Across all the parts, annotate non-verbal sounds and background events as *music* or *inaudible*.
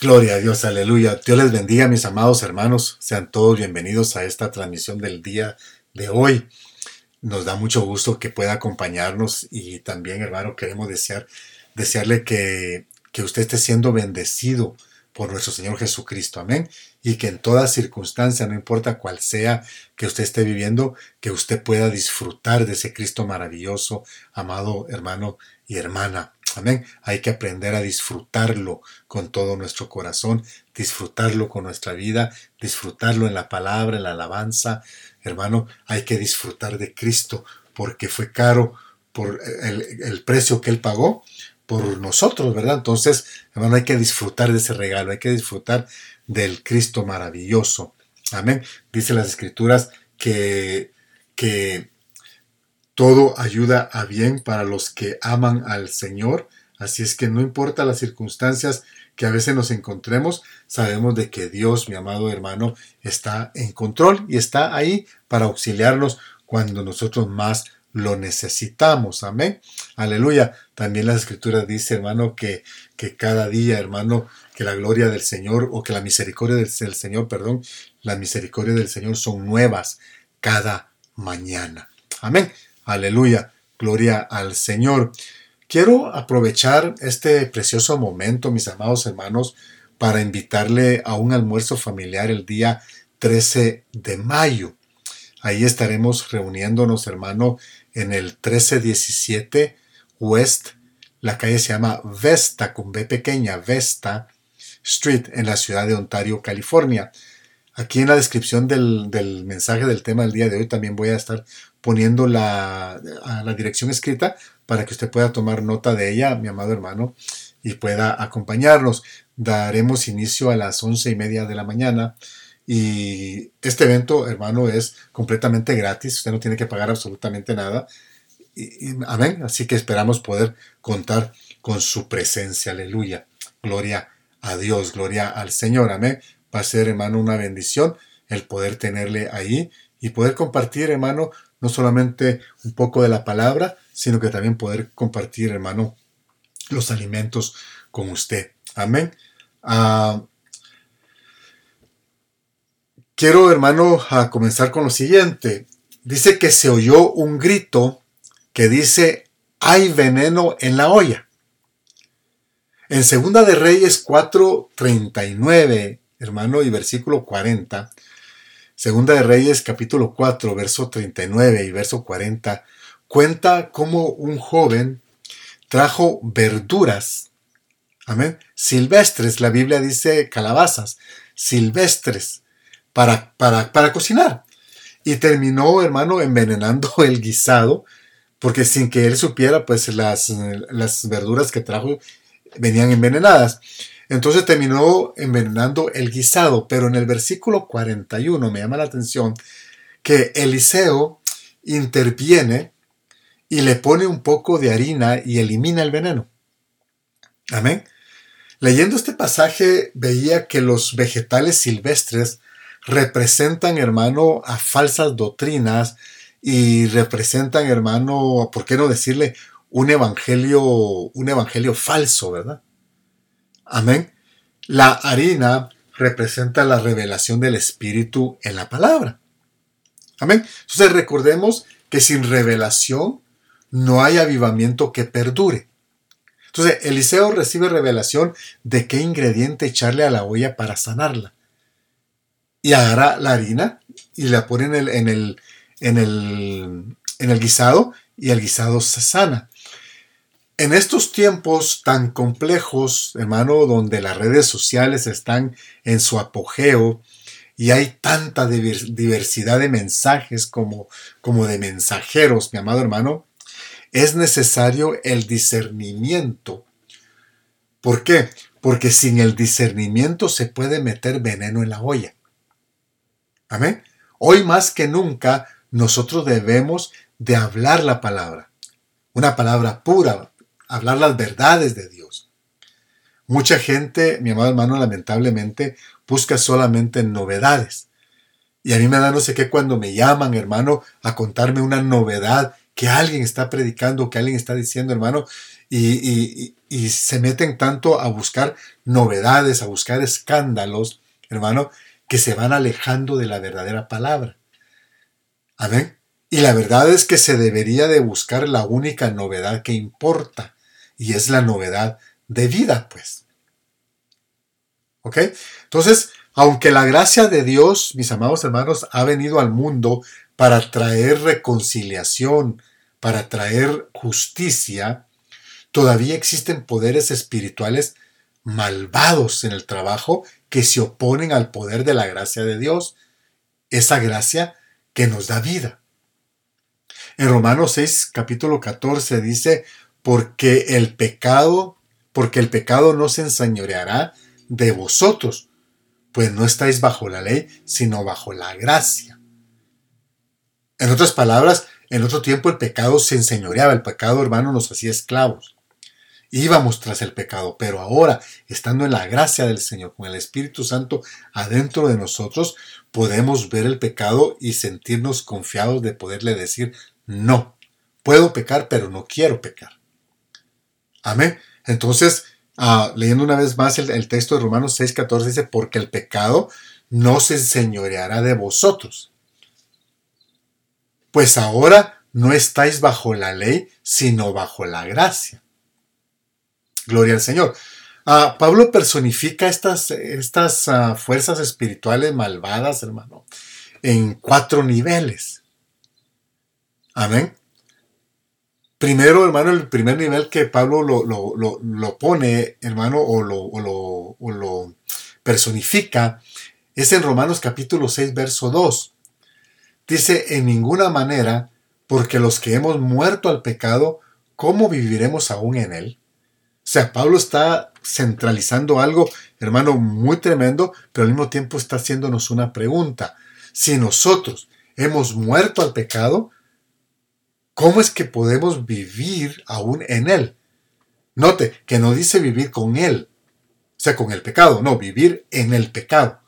Gloria a Dios, aleluya. Dios les bendiga, mis amados hermanos. Sean todos bienvenidos a esta transmisión del día de hoy. Nos da mucho gusto que pueda acompañarnos y también, hermano, queremos desear, desearle que, que usted esté siendo bendecido por nuestro Señor Jesucristo. Amén. Y que en toda circunstancia, no importa cuál sea que usted esté viviendo, que usted pueda disfrutar de ese Cristo maravilloso, amado hermano y hermana. Amén. Hay que aprender a disfrutarlo con todo nuestro corazón, disfrutarlo con nuestra vida, disfrutarlo en la palabra, en la alabanza. Hermano, hay que disfrutar de Cristo porque fue caro por el, precio que Él pagó por nosotros, ¿verdad? Entonces, hermano, hay que disfrutar de ese regalo, hay que disfrutar del Cristo maravilloso. Amén. Dice las Escrituras que, que todo ayuda a bien para los que aman al Señor. Así es que no importa las circunstancias que a veces nos encontremos, sabemos de que Dios, mi amado hermano, está en control y está ahí para auxiliarnos cuando nosotros más lo necesitamos. Amén. Aleluya. También la escritura dice, hermano, que, que cada día, hermano, que la gloria del Señor o que la misericordia del, del Señor, perdón, la misericordia del Señor son nuevas cada mañana. Amén. Aleluya, gloria al Señor. Quiero aprovechar este precioso momento, mis amados hermanos, para invitarle a un almuerzo familiar el día 13 de mayo. Ahí estaremos reuniéndonos, hermano, en el 1317 West. La calle se llama Vesta, con B pequeña, Vesta Street, en la ciudad de Ontario, California. Aquí en la descripción del, del, mensaje del tema del día de hoy también voy a estar poniendo la, la dirección escrita para que usted pueda tomar nota de ella, mi amado hermano, y pueda acompañarnos. Daremos inicio a las once y media de la mañana. Y este evento, hermano, es completamente gratis. Usted no tiene que pagar absolutamente nada. Y, amén. Así que esperamos poder contar con su presencia. Aleluya. Gloria a Dios. Gloria al Señor. Amén. Va a ser, hermano, una bendición el poder tenerle ahí y poder compartir, hermano, no solamente un poco de la palabra, sino que también poder compartir, hermano, los alimentos con usted. Amén. Uh, quiero, hermano, a comenzar con lo siguiente. Dice que se oyó un grito que dice, hay veneno en la olla. En Segunda de Reyes 4:39, hermano, y versículo 40, Segunda de Reyes capítulo 4, verso 39 y verso 40, cuenta cómo un joven trajo verduras, amén, silvestres, la Biblia dice calabazas, silvestres, para, para, para cocinar. Y terminó, hermano, envenenando *laughs* el guisado, porque sin que él supiera, pues las, las verduras que trajo venían envenenadas. Entonces terminó envenenando el guisado, pero en el versículo 41 me llama la atención que Eliseo interviene y le pone un poco de harina y elimina el veneno. Amén. Leyendo este pasaje veía que los vegetales silvestres representan, hermano, a falsas doctrinas y representan, hermano, ¿por qué no decirle un evangelio, un evangelio falso, verdad? Amén. La harina representa la revelación del Espíritu en la palabra. Amén. Entonces recordemos que sin revelación no hay avivamiento que perdure. Entonces Eliseo recibe revelación de qué ingrediente echarle a la olla para sanarla. Y agarra la harina y la pone en el, en el, en el, en el guisado y el guisado se sana. En estos tiempos tan complejos, hermano, donde las redes sociales están en su apogeo y hay tanta diversidad de mensajes como, como de mensajeros, mi amado hermano, es necesario el discernimiento. ¿Por qué? Porque sin el discernimiento se puede meter veneno en la olla. Amén. Hoy más que nunca nosotros debemos de hablar la palabra. Una palabra pura, hablar las verdades de Dios. Mucha gente, mi amado hermano, lamentablemente busca solamente novedades. Y a mí me da no sé qué cuando me llaman, hermano, a contarme una novedad que alguien está predicando, que alguien está diciendo, hermano, y, y se meten tanto a buscar novedades, a buscar escándalos, hermano, que se van alejando de la verdadera palabra. Amén. Y la verdad es que se debería de buscar la única novedad que importa, y es la novedad de vida, pues. ¿Ok? Entonces, aunque la gracia de Dios, mis amados hermanos, ha venido al mundo para traer reconciliación, para traer justicia, todavía existen poderes espirituales malvados en el trabajo que se oponen al poder de la gracia de Dios, esa gracia que nos da vida. En Romanos 6, capítulo 14 dice, porque el pecado, porque el pecado no se enseñoreará de vosotros, pues no estáis bajo la ley, sino bajo la gracia. En otras palabras, en otro tiempo el pecado se enseñoreaba, el pecado hermano nos hacía esclavos. Íbamos tras el pecado, pero ahora, estando en la gracia del Señor, con el Espíritu Santo adentro de nosotros, podemos ver el pecado y sentirnos confiados de poderle decir, no, puedo pecar, pero no quiero pecar. Amén. Entonces, ah, leyendo una vez más el, texto de Romanos 6:14 dice, porque el pecado no se enseñoreará de vosotros. Pues ahora no estáis bajo la ley, sino bajo la gracia. Gloria al Señor. Ah, Pablo personifica estas, estas ah, fuerzas espirituales malvadas, hermano, en cuatro niveles. Amén. Primero, hermano, el primer nivel que Pablo lo, pone, hermano, o lo, lo personifica, es en Romanos capítulo 6, verso 2. Dice, en ninguna manera, porque los que hemos muerto al pecado, ¿cómo viviremos aún en él? O sea, Pablo está centralizando algo, hermano, muy tremendo, pero al mismo tiempo está haciéndonos una pregunta. Si nosotros hemos muerto al pecado, ¿Cómo es que podemos vivir aún en Él? Note que no dice vivir con Él, o sea, con el pecado, no, vivir en el pecado.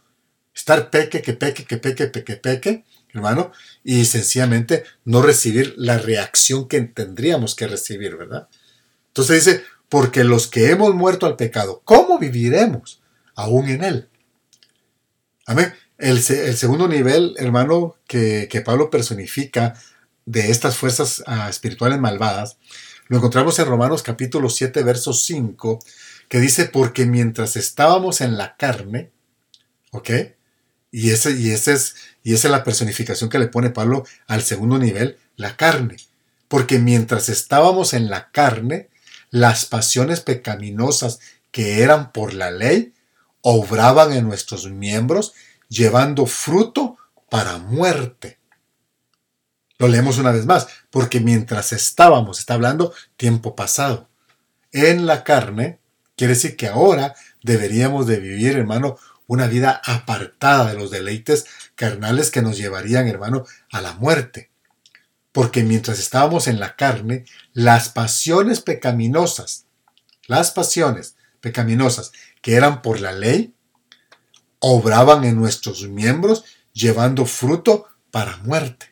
Estar peque, que peque, que peque, peque, peque, hermano, y sencillamente no recibir la reacción que tendríamos que recibir, ¿verdad? Entonces dice, porque los que hemos muerto al pecado, ¿cómo viviremos aún en Él? Amén. El, segundo nivel, hermano, que, que Pablo personifica de estas fuerzas ah, espirituales malvadas, lo encontramos en Romanos capítulo 7, verso 5, que dice, porque mientras estábamos en la carne, ¿ok? Y, ese, y, ese es, y esa es la personificación que le pone Pablo al segundo nivel, la carne. Porque mientras estábamos en la carne, las pasiones pecaminosas que eran por la ley, obraban en nuestros miembros, llevando fruto para muerte. Lo leemos una vez más, porque mientras estábamos, está hablando tiempo pasado, en la carne, quiere decir que ahora deberíamos de vivir, hermano, una vida apartada de los deleites carnales que nos llevarían, hermano, a la muerte. Porque mientras estábamos en la carne, las pasiones pecaminosas, las pasiones pecaminosas que eran por la ley, obraban en nuestros miembros llevando fruto para muerte.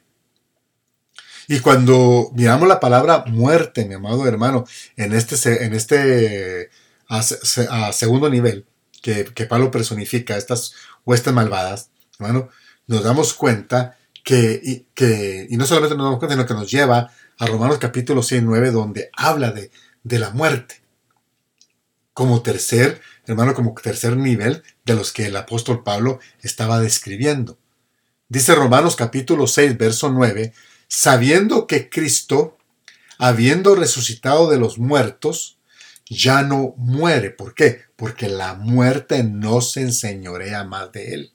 Y cuando miramos la palabra muerte, mi amado hermano, en este, en este segundo nivel, que, que, Pablo personifica estas huestes malvadas, hermano, nos damos cuenta que y, que, y no solamente nos damos cuenta, sino que nos lleva a Romanos capítulo 6, 9, donde habla de, de la muerte. Como tercer, hermano, como tercer nivel de los que el apóstol Pablo estaba describiendo. Dice Romanos capítulo 6, verso 9, sabiendo que Cristo, habiendo resucitado de los muertos, ya no muere. ¿Por qué? Porque la muerte no se enseñorea más de él.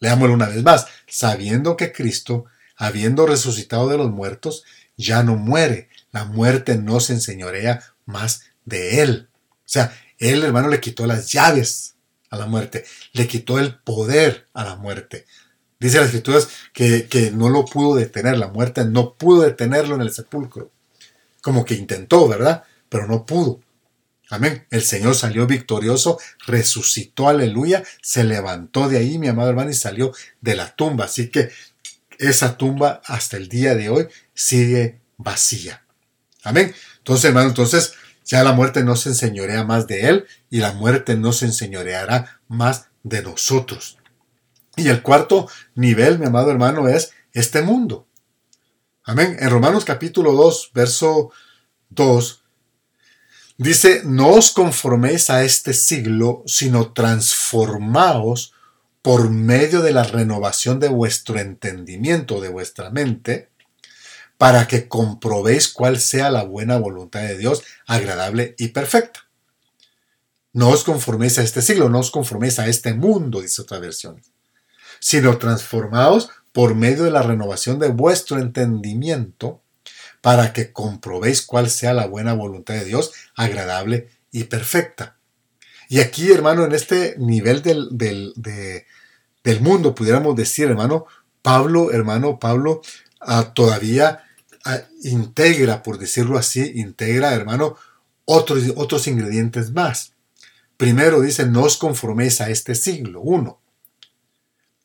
Leámoslo una vez más. Sabiendo que Cristo, habiendo resucitado de los muertos, ya no muere. La muerte no se enseñorea más de él. O sea, él, hermano, le quitó las llaves a la muerte, le quitó el poder a la muerte. Dice las escrituras que, no lo pudo detener, la muerte no pudo detenerlo en el sepulcro. Como que intentó, ¿verdad? Pero no pudo. Amén. El Señor salió victorioso, resucitó, aleluya, se levantó de ahí, mi amado hermano, y salió de la tumba. Así que esa tumba hasta el día de hoy sigue vacía. Amén. Entonces, hermano, entonces ya la muerte no se enseñorea más de él y la muerte no se enseñoreará más de nosotros. Y el cuarto nivel, mi amado hermano, es este mundo. Amén. En Romanos capítulo 2, verso 2, dice, no os conforméis a este siglo, sino transformaos por medio de la renovación de vuestro entendimiento, de vuestra mente, para que comprobéis cuál sea la buena voluntad de Dios, agradable y perfecta. No os conforméis a este siglo, no os conforméis a este mundo, dice otra versión, sino transformaos por medio de la renovación de vuestro entendimiento, para que comprobéis cuál sea la buena voluntad de Dios, agradable y perfecta. Y aquí, hermano, en este nivel del, del, mundo, pudiéramos decir, hermano, Pablo, hermano, Pablo, ah, todavía integra, por decirlo así, integra, hermano, otros, otros ingredientes más. Primero dice, no os conforméis a este siglo, uno.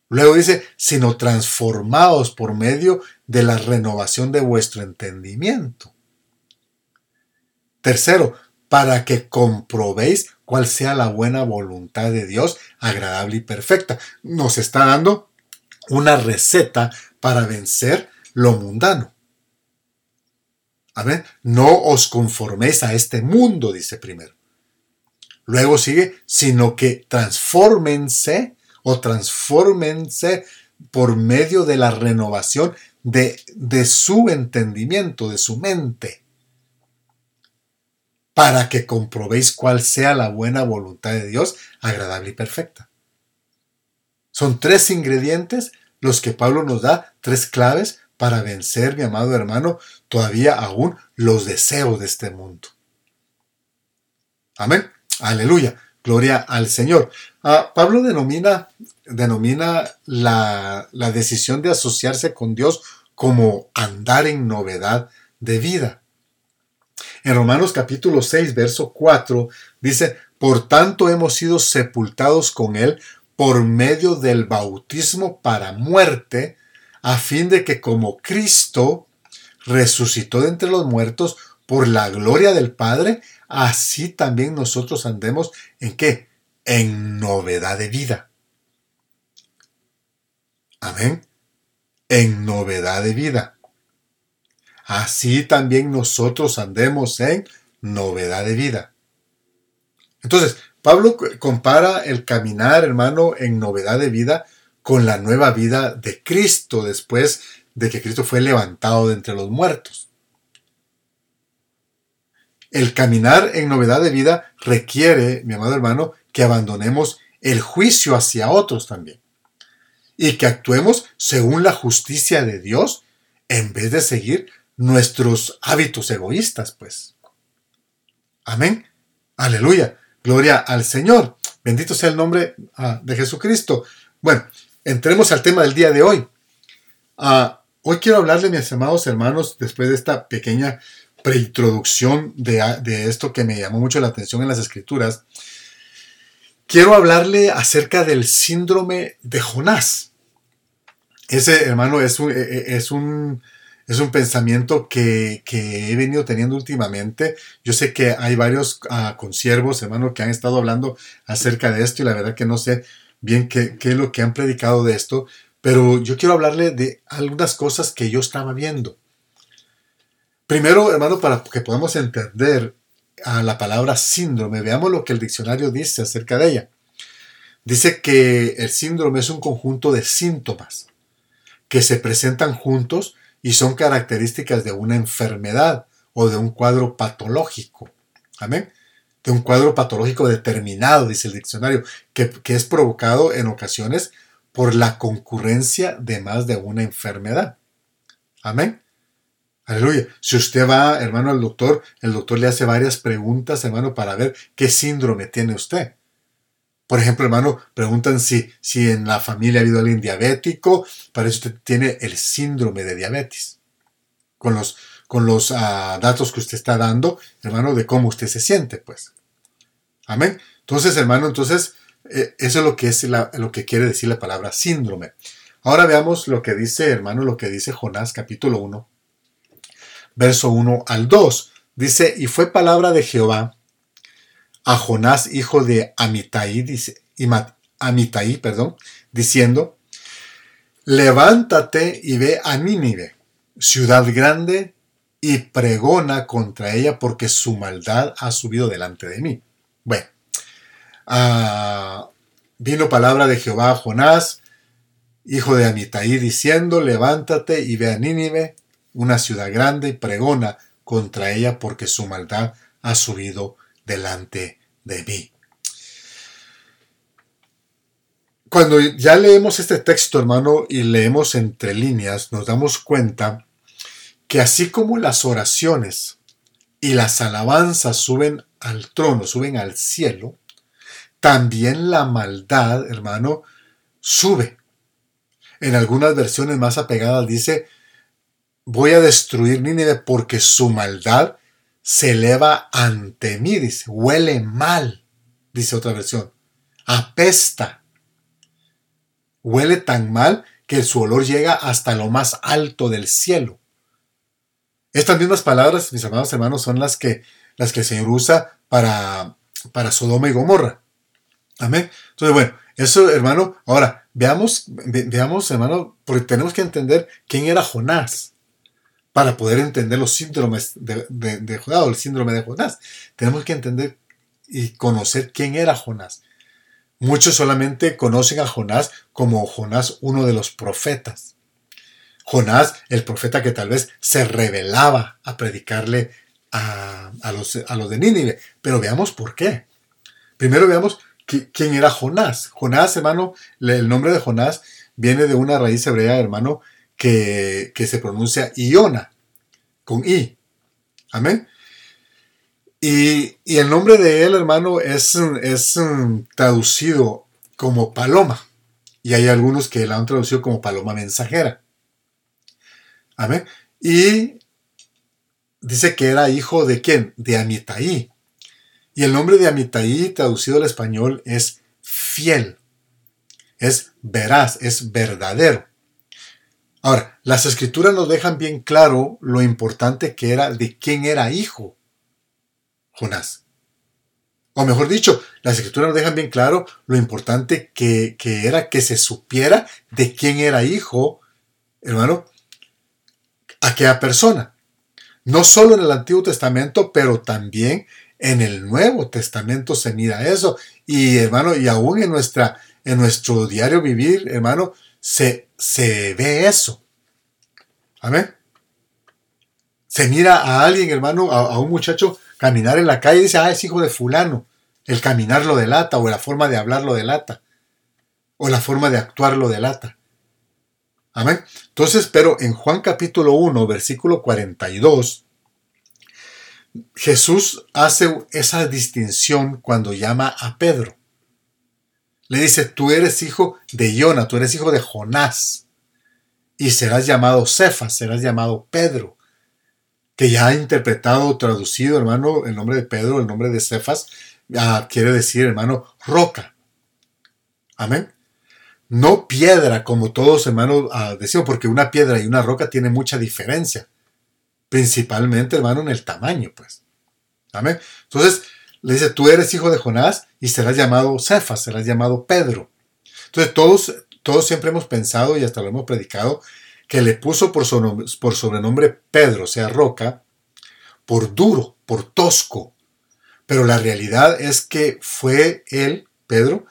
Luego dice, sino transformados por medio de la renovación de vuestro entendimiento. Tercero, para que comprobéis cuál sea la buena voluntad de Dios, agradable y perfecta. Nos está dando una receta para vencer lo mundano. Amén. No os conforméis a este mundo, dice primero. Luego sigue, sino que transfórmense o transfórmense por medio de la renovación de, de su entendimiento, de su mente, para que comprobéis cuál sea la buena voluntad de Dios, agradable y perfecta. Son tres ingredientes los que Pablo nos da, tres claves para vencer, mi amado hermano, todavía aún los deseos de este mundo. Amén. Aleluya. Gloria al Señor. Ah, Pablo denomina, denomina la, la decisión de asociarse con Dios como andar en novedad de vida. En Romanos capítulo 6, verso 4 dice, por tanto hemos sido sepultados con Él por medio del bautismo para muerte, a fin de que como Cristo resucitó de entre los muertos por la gloria del Padre, así también nosotros andemos en qué? En novedad de vida. Amén. En novedad de vida. Así también nosotros andemos en novedad de vida. Entonces, Pablo compara el caminar, hermano, en novedad de vida con la nueva vida de Cristo después de que Cristo fue levantado de entre los muertos. El caminar en novedad de vida requiere, mi amado hermano, que abandonemos el juicio hacia otros también y que actuemos según la justicia de Dios en vez de seguir nuestros hábitos egoístas, pues. Amén. Aleluya. Gloria al Señor. Bendito sea el nombre ah, de Jesucristo. Bueno, entremos al tema del día de hoy. Ah, hoy quiero hablarle, mis amados hermanos, después de esta pequeña preintroducción de, de esto que me llamó mucho la atención en las escrituras, quiero hablarle acerca del síndrome de Jonás. Ese, hermano, es un, e, e, es un, es un pensamiento que, he venido teniendo últimamente. Yo sé que hay varios uh, consiervos, hermano, que han estado hablando acerca de esto y la verdad que no sé bien qué, es lo que han predicado de esto, pero yo quiero hablarle de algunas cosas que yo estaba viendo. Primero, hermano, para que podamos entender a la palabra síndrome, veamos lo que el diccionario dice acerca de ella. Dice que el síndrome es un conjunto de síntomas que se presentan juntos y son características de una enfermedad o de un cuadro patológico. Amén de un cuadro patológico determinado, dice el diccionario, que, es provocado en ocasiones por la concurrencia de más de una enfermedad. Amén. Aleluya. Si usted va, hermano, al doctor, el doctor le hace varias preguntas, hermano, para ver qué síndrome tiene usted. Por ejemplo, hermano, preguntan si, si en la familia ha habido alguien diabético, para eso usted tiene el síndrome de diabetes. Con los, con los ah, datos que usted está dando, hermano, de cómo usted se siente, pues. Amén. Entonces, hermano, entonces, eh, eso es lo que, es lo que quiere decir la palabra síndrome. Ahora veamos lo que dice, hermano, lo que dice Jonás capítulo 1, verso 1 al 2. Dice, y fue palabra de Jehová a Jonás, hijo de Amitai, dice, Amitai, perdón, diciendo, levántate y ve a Nínive, ciudad grande, y pregona contra ella porque su maldad ha subido delante de mí. Bueno, ah, vino palabra de Jehová a Jonás, hijo de Amitai, diciendo, levántate y ve a Nínive, una ciudad grande, pregona contra ella porque su maldad ha subido delante de mí. Cuando ya leemos este texto, hermano, y leemos entre líneas, nos damos cuenta que así como las oraciones y las alabanzas suben al trono, suben al cielo, también la maldad, hermano, sube. En algunas versiones más apegadas dice, voy a destruir Nínive porque su maldad se eleva ante mí, dice, huele mal, dice otra versión, apesta, huele tan mal que su olor llega hasta lo más alto del cielo. Estas mismas palabras, mis amados hermanos, son las que, las que el Señor usa para, para Sodoma y Gomorra. Amén. Entonces, bueno, eso, hermano, ahora, veamos, veamos, hermano, porque tenemos que entender quién era Jonás para poder entender los síndromes de, o el síndrome de Jonás. Tenemos que entender y conocer quién era Jonás. Muchos solamente conocen a Jonás como Jonás, uno de los profetas. Jonás, el profeta que tal vez se revelaba a predicarle a, los, a los de Nínive. Pero veamos por qué. Primero veamos quién era Jonás. Jonás, hermano, el nombre de Jonás viene de una raíz hebrea, hermano, que, se pronuncia Iona, con I. Amén. Y, el nombre de él, hermano, es, es traducido como paloma. Y hay algunos que la han traducido como paloma mensajera. Amén. Y dice que era hijo de quién? De Amitai. Y el nombre de Amitai, traducido al español, es fiel. Es veraz, es verdadero. Ahora, las escrituras nos dejan bien claro lo importante que era de quién era hijo Jonás. O mejor dicho, las escrituras nos dejan bien claro lo importante que, era que se supiera de quién era hijo, hermano, aquella persona. No solo en el Antiguo Testamento, pero también en el Nuevo Testamento se mira eso. Y hermano, y aún en, nuestra, en nuestro diario vivir, hermano, se, se ve eso. Amén. Se mira a alguien, hermano, a, un muchacho caminar en la calle y dice, ah, es hijo de fulano. El caminar lo delata, o la forma de hablar lo delata, o la forma de actuar lo delata. Amén. Entonces, pero en Juan capítulo 1, versículo 42, Jesús hace esa distinción cuando llama a Pedro. Le dice, tú eres hijo de Iona, tú eres hijo de Jonás, y serás llamado Cefas, serás llamado Pedro, que ya ha interpretado traducido, hermano, el nombre de Pedro, el nombre de Cefas, quiere decir, hermano, roca. Amén. No piedra, como todos, hermano, ah, decimos, porque una piedra y una roca tienen mucha diferencia. Principalmente, hermano, en el tamaño, pues. Amén. Entonces, le dice, tú eres hijo de Jonás y serás llamado Cefas, serás llamado Pedro. Entonces todos, todos siempre hemos pensado y hasta lo hemos predicado que le puso por, por sobrenombre Pedro, o sea, roca, por duro, por tosco. Pero la realidad es que fue él, Pedro,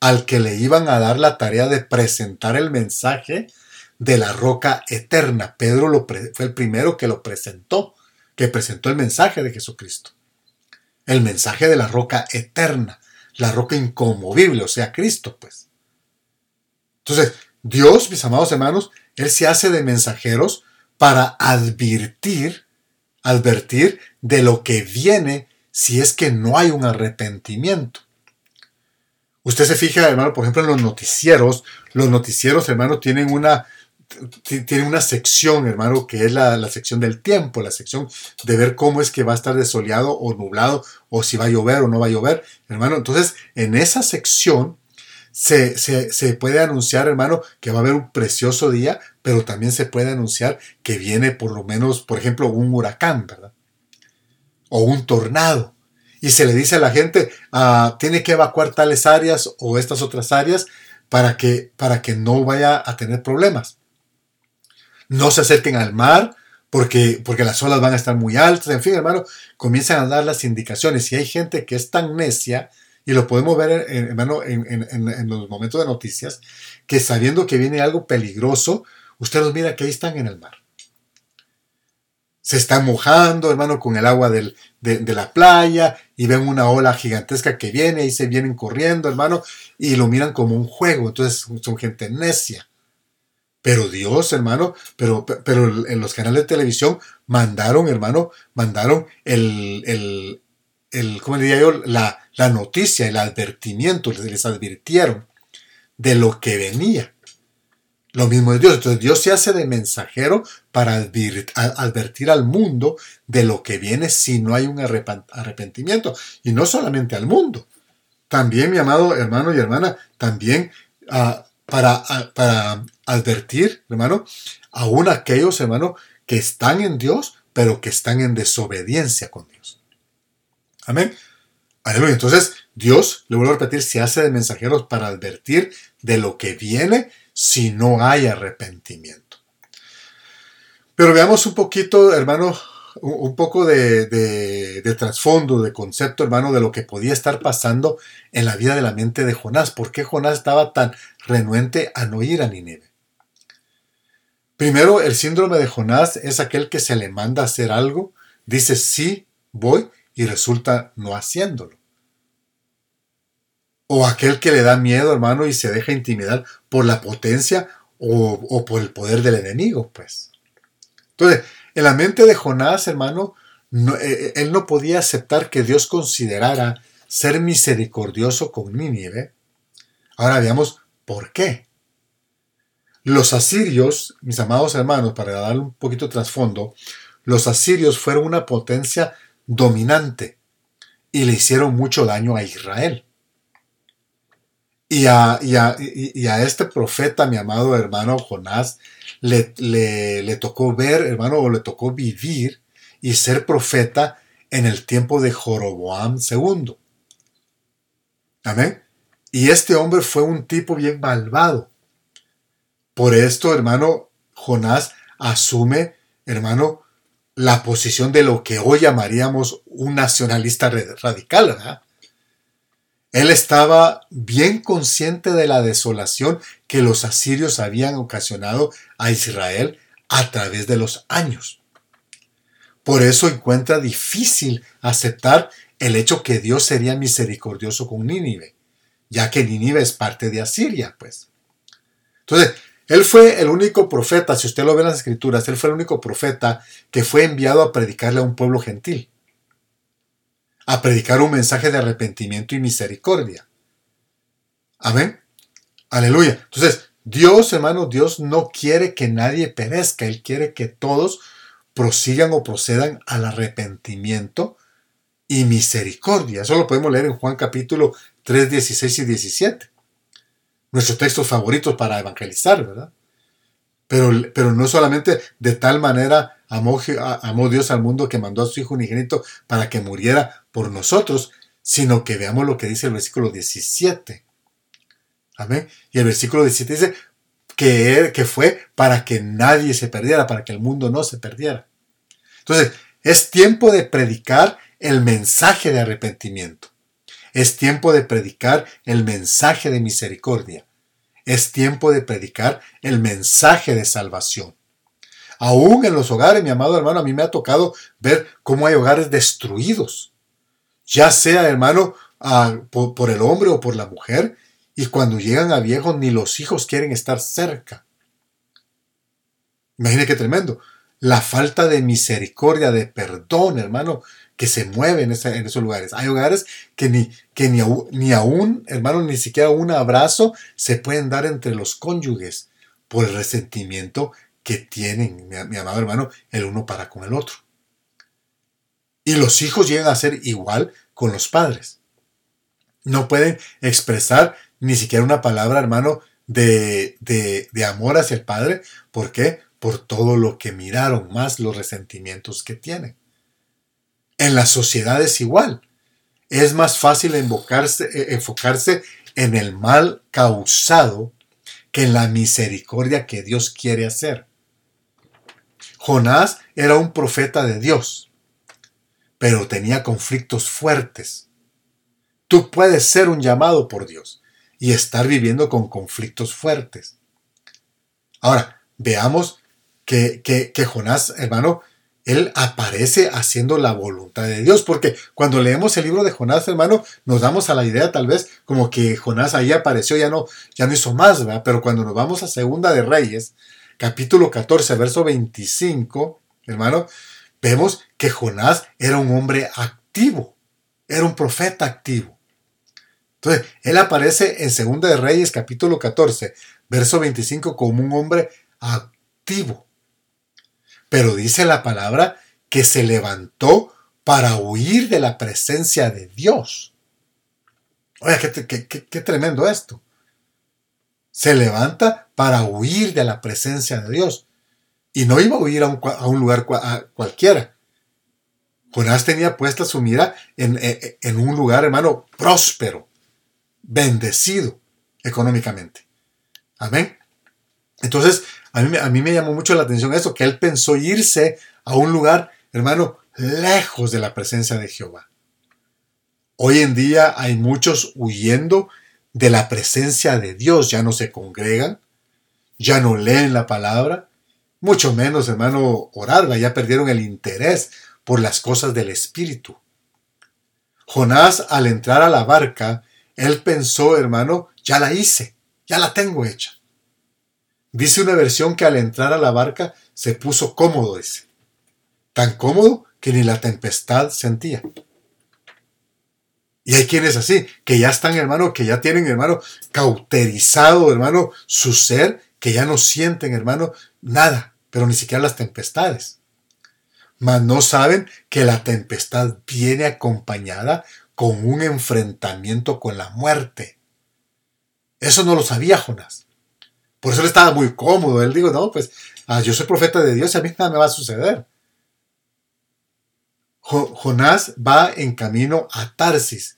al que le iban a dar la tarea de presentar el mensaje de la roca eterna. Pedro lo fue el primero que lo presentó, que presentó el mensaje de Jesucristo el mensaje de la roca eterna, la roca inconmovible, o sea, Cristo, pues. Entonces, Dios, mis amados hermanos, Él se hace de mensajeros para advertir, advertir de lo que viene si es que no hay un arrepentimiento. Usted se fija, hermano, por ejemplo, en los noticieros, los noticieros, hermano, tienen una, tiene una sección, hermano, que es la, sección del tiempo, la sección de ver cómo es que va a estar desoleado o nublado, o si va a llover o no va a llover, hermano. Entonces, en esa sección se, se, puede anunciar, hermano, que va a haber un precioso día, pero también se puede anunciar que viene por lo menos, por ejemplo, un huracán, ¿verdad? O un tornado. Y se le dice a la gente, ah, tiene que evacuar tales áreas o estas otras áreas para que, para que no vaya a tener problemas. No se acerquen al mar porque, porque las olas van a estar muy altas. En fin, hermano, comienzan a dar las indicaciones. Y hay gente que es tan necia y lo podemos ver, hermano, en, los momentos de noticias, que sabiendo que viene algo peligroso, usted los mira que ahí están en el mar. Se están mojando, hermano, con el agua de, la playa y ven una ola gigantesca que viene y se vienen corriendo, hermano, y lo miran como un juego. Entonces son gente necia. Pero Dios, hermano, pero, pero en los canales de televisión mandaron, hermano, mandaron el, el, el ¿cómo diría yo? La, la noticia, el advertimiento, les advirtieron de lo que venía. Lo mismo de Dios. Entonces Dios se hace de mensajero para advertir al mundo de lo que viene si no hay un arrepentimiento. Y no solamente al mundo. También, mi amado hermano y hermana, también para, para advertir, hermano, aún aquellos, hermano, que están en Dios, pero que están en desobediencia con Dios. Amén. Aleluya. Entonces, Dios, le vuelvo a repetir, se hace de mensajeros para advertir de lo que viene si no hay arrepentimiento. Pero veamos un poquito, hermano, un poco de, de, trasfondo, de concepto, hermano, de lo que podía estar pasando en la vida de la mente de Jonás. ¿Por qué Jonás estaba tan renuente a no ir a Nínive? Primero, el síndrome de Jonás es aquel que se le manda a hacer algo, dice sí, voy, y resulta no haciéndolo. O aquel que le da miedo, hermano, y se deja intimidar por la potencia o, por el poder del enemigo, pues. Entonces, en la mente de Jonás, hermano, eh, eh, él no podía aceptar que Dios considerara ser misericordioso con Nínive. Ahora veamos por qué. Los asirios, mis amados hermanos, para darle un poquito de trasfondo, los asirios fueron una potencia dominante y le hicieron mucho daño a Israel. Y a, este profeta, mi amado hermano Jonás, le, le, tocó ver, hermano, o le tocó vivir y ser profeta en el tiempo de Joroboam II. Amén. Y este hombre fue un tipo bien malvado. Por esto, hermano, Jonás asume, hermano, la posición de lo que hoy llamaríamos un nacionalista radical. ¿verdad? Él estaba bien consciente de la desolación que los asirios habían ocasionado a Israel a través de los años. Por eso encuentra difícil aceptar el hecho que Dios sería misericordioso con Nínive, ya que Nínive es parte de Asiria, pues. Entonces, él fue el único profeta, si usted lo ve en las escrituras, él fue el único profeta que fue enviado a predicarle a un pueblo gentil, a predicar un mensaje de arrepentimiento y misericordia. Amén. Aleluya. Entonces, Dios, hermano, Dios no quiere que nadie perezca, Él quiere que todos prosigan o procedan al arrepentimiento y misericordia. Eso lo podemos leer en Juan capítulo 3, 16 y 17 nuestros textos favoritos para evangelizar, ¿verdad? Pero, pero no solamente de tal manera amó, amó Dios al mundo que mandó a su Hijo unigénito para que muriera por nosotros, sino que veamos lo que dice el versículo 17. Amén. Y el versículo 17 dice que, que fue para que nadie se perdiera, para que el mundo no se perdiera. Entonces, es tiempo de predicar el mensaje de arrepentimiento. Es tiempo de predicar el mensaje de misericordia. Es tiempo de predicar el mensaje de salvación. Aún en los hogares, mi amado hermano, a mí me ha tocado ver cómo hay hogares destruidos. Ya sea, hermano, por, el hombre o por la mujer, y cuando llegan a viejos ni los hijos quieren estar cerca. Imagine qué tremendo. La falta de misericordia, de perdón, hermano, que se mueven en, esos lugares. Hay hogares que ni, que ni, ni aún, hermano, ni siquiera un abrazo se pueden dar entre los cónyuges por el resentimiento que tienen, mi, amado hermano, el uno para con el otro. Y los hijos llegan a ser igual con los padres. No pueden expresar ni siquiera una palabra, hermano, de, de, amor hacia el Padre. ¿Por qué? Por todo lo que miraron, más los resentimientos que tienen. En la sociedad es igual. Es más fácil enfocarse, eh, enfocarse en el mal causado que en la misericordia que Dios quiere hacer. Jonás era un profeta de Dios, pero tenía conflictos fuertes. Tú puedes ser un llamado por Dios y estar viviendo con conflictos fuertes. Ahora, veamos que, que, Jonás, hermano, él aparece haciendo la voluntad de Dios, porque cuando leemos el libro de Jonás, hermano, nos damos a la idea tal vez como que Jonás ahí apareció, ya no, ya no hizo más, ¿verdad? Pero cuando nos vamos a Segunda de Reyes, capítulo 14, verso 25, hermano, vemos que Jonás era un hombre activo, era un profeta activo. Entonces, él aparece en Segunda de Reyes, capítulo 14, verso 25, como un hombre activo. Pero dice la palabra que se levantó para huir de la presencia de Dios. Oye, qué, tremendo esto. Se levanta para huir de la presencia de Dios. Y no iba a huir a un, lugar cualquiera. Jonás tenía puesta su mira en, en, un lugar, hermano, próspero, bendecido económicamente. Amén. Entonces, a mí, a mí me llamó mucho la atención eso, que él pensó irse a un lugar, hermano, lejos de la presencia de Jehová. Hoy en día hay muchos huyendo de la presencia de Dios, ya no se congregan, ya no leen la palabra, mucho menos, hermano, orarla, ya perdieron el interés por las cosas del Espíritu. Jonás, al entrar a la barca, él pensó, hermano, ya la hice, ya la tengo hecha. Dice una versión que al entrar a la barca se puso cómodo, ese. Tan cómodo que ni la tempestad sentía. Y hay quienes así, que ya están, hermano, que ya tienen, hermano, cauterizado, hermano, su ser, que ya no sienten, hermano, nada, pero ni siquiera las tempestades. Mas no saben que la tempestad viene acompañada con un enfrentamiento con la muerte. Eso no lo sabía Jonás. Por eso él estaba muy cómodo. Él dijo, no, pues ah, yo soy profeta de Dios y a mí nada me va a suceder. Jonás va en camino a Tarsis.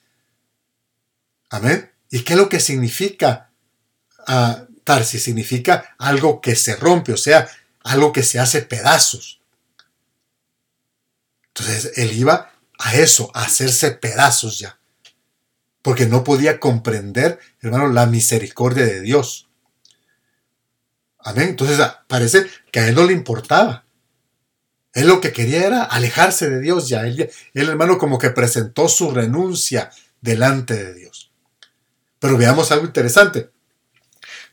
Amén. ¿Y qué es lo que significa uh, Tarsis? Significa algo que se rompe, o sea, algo que se hace pedazos. Entonces él iba a eso, a hacerse pedazos ya. Porque no podía comprender, hermano, la misericordia de Dios. Amén. Entonces ah, parece que a él no le importaba. Él lo que quería era alejarse de Dios ya. Él, hermano como que presentó su renuncia delante de Dios. Pero veamos algo interesante.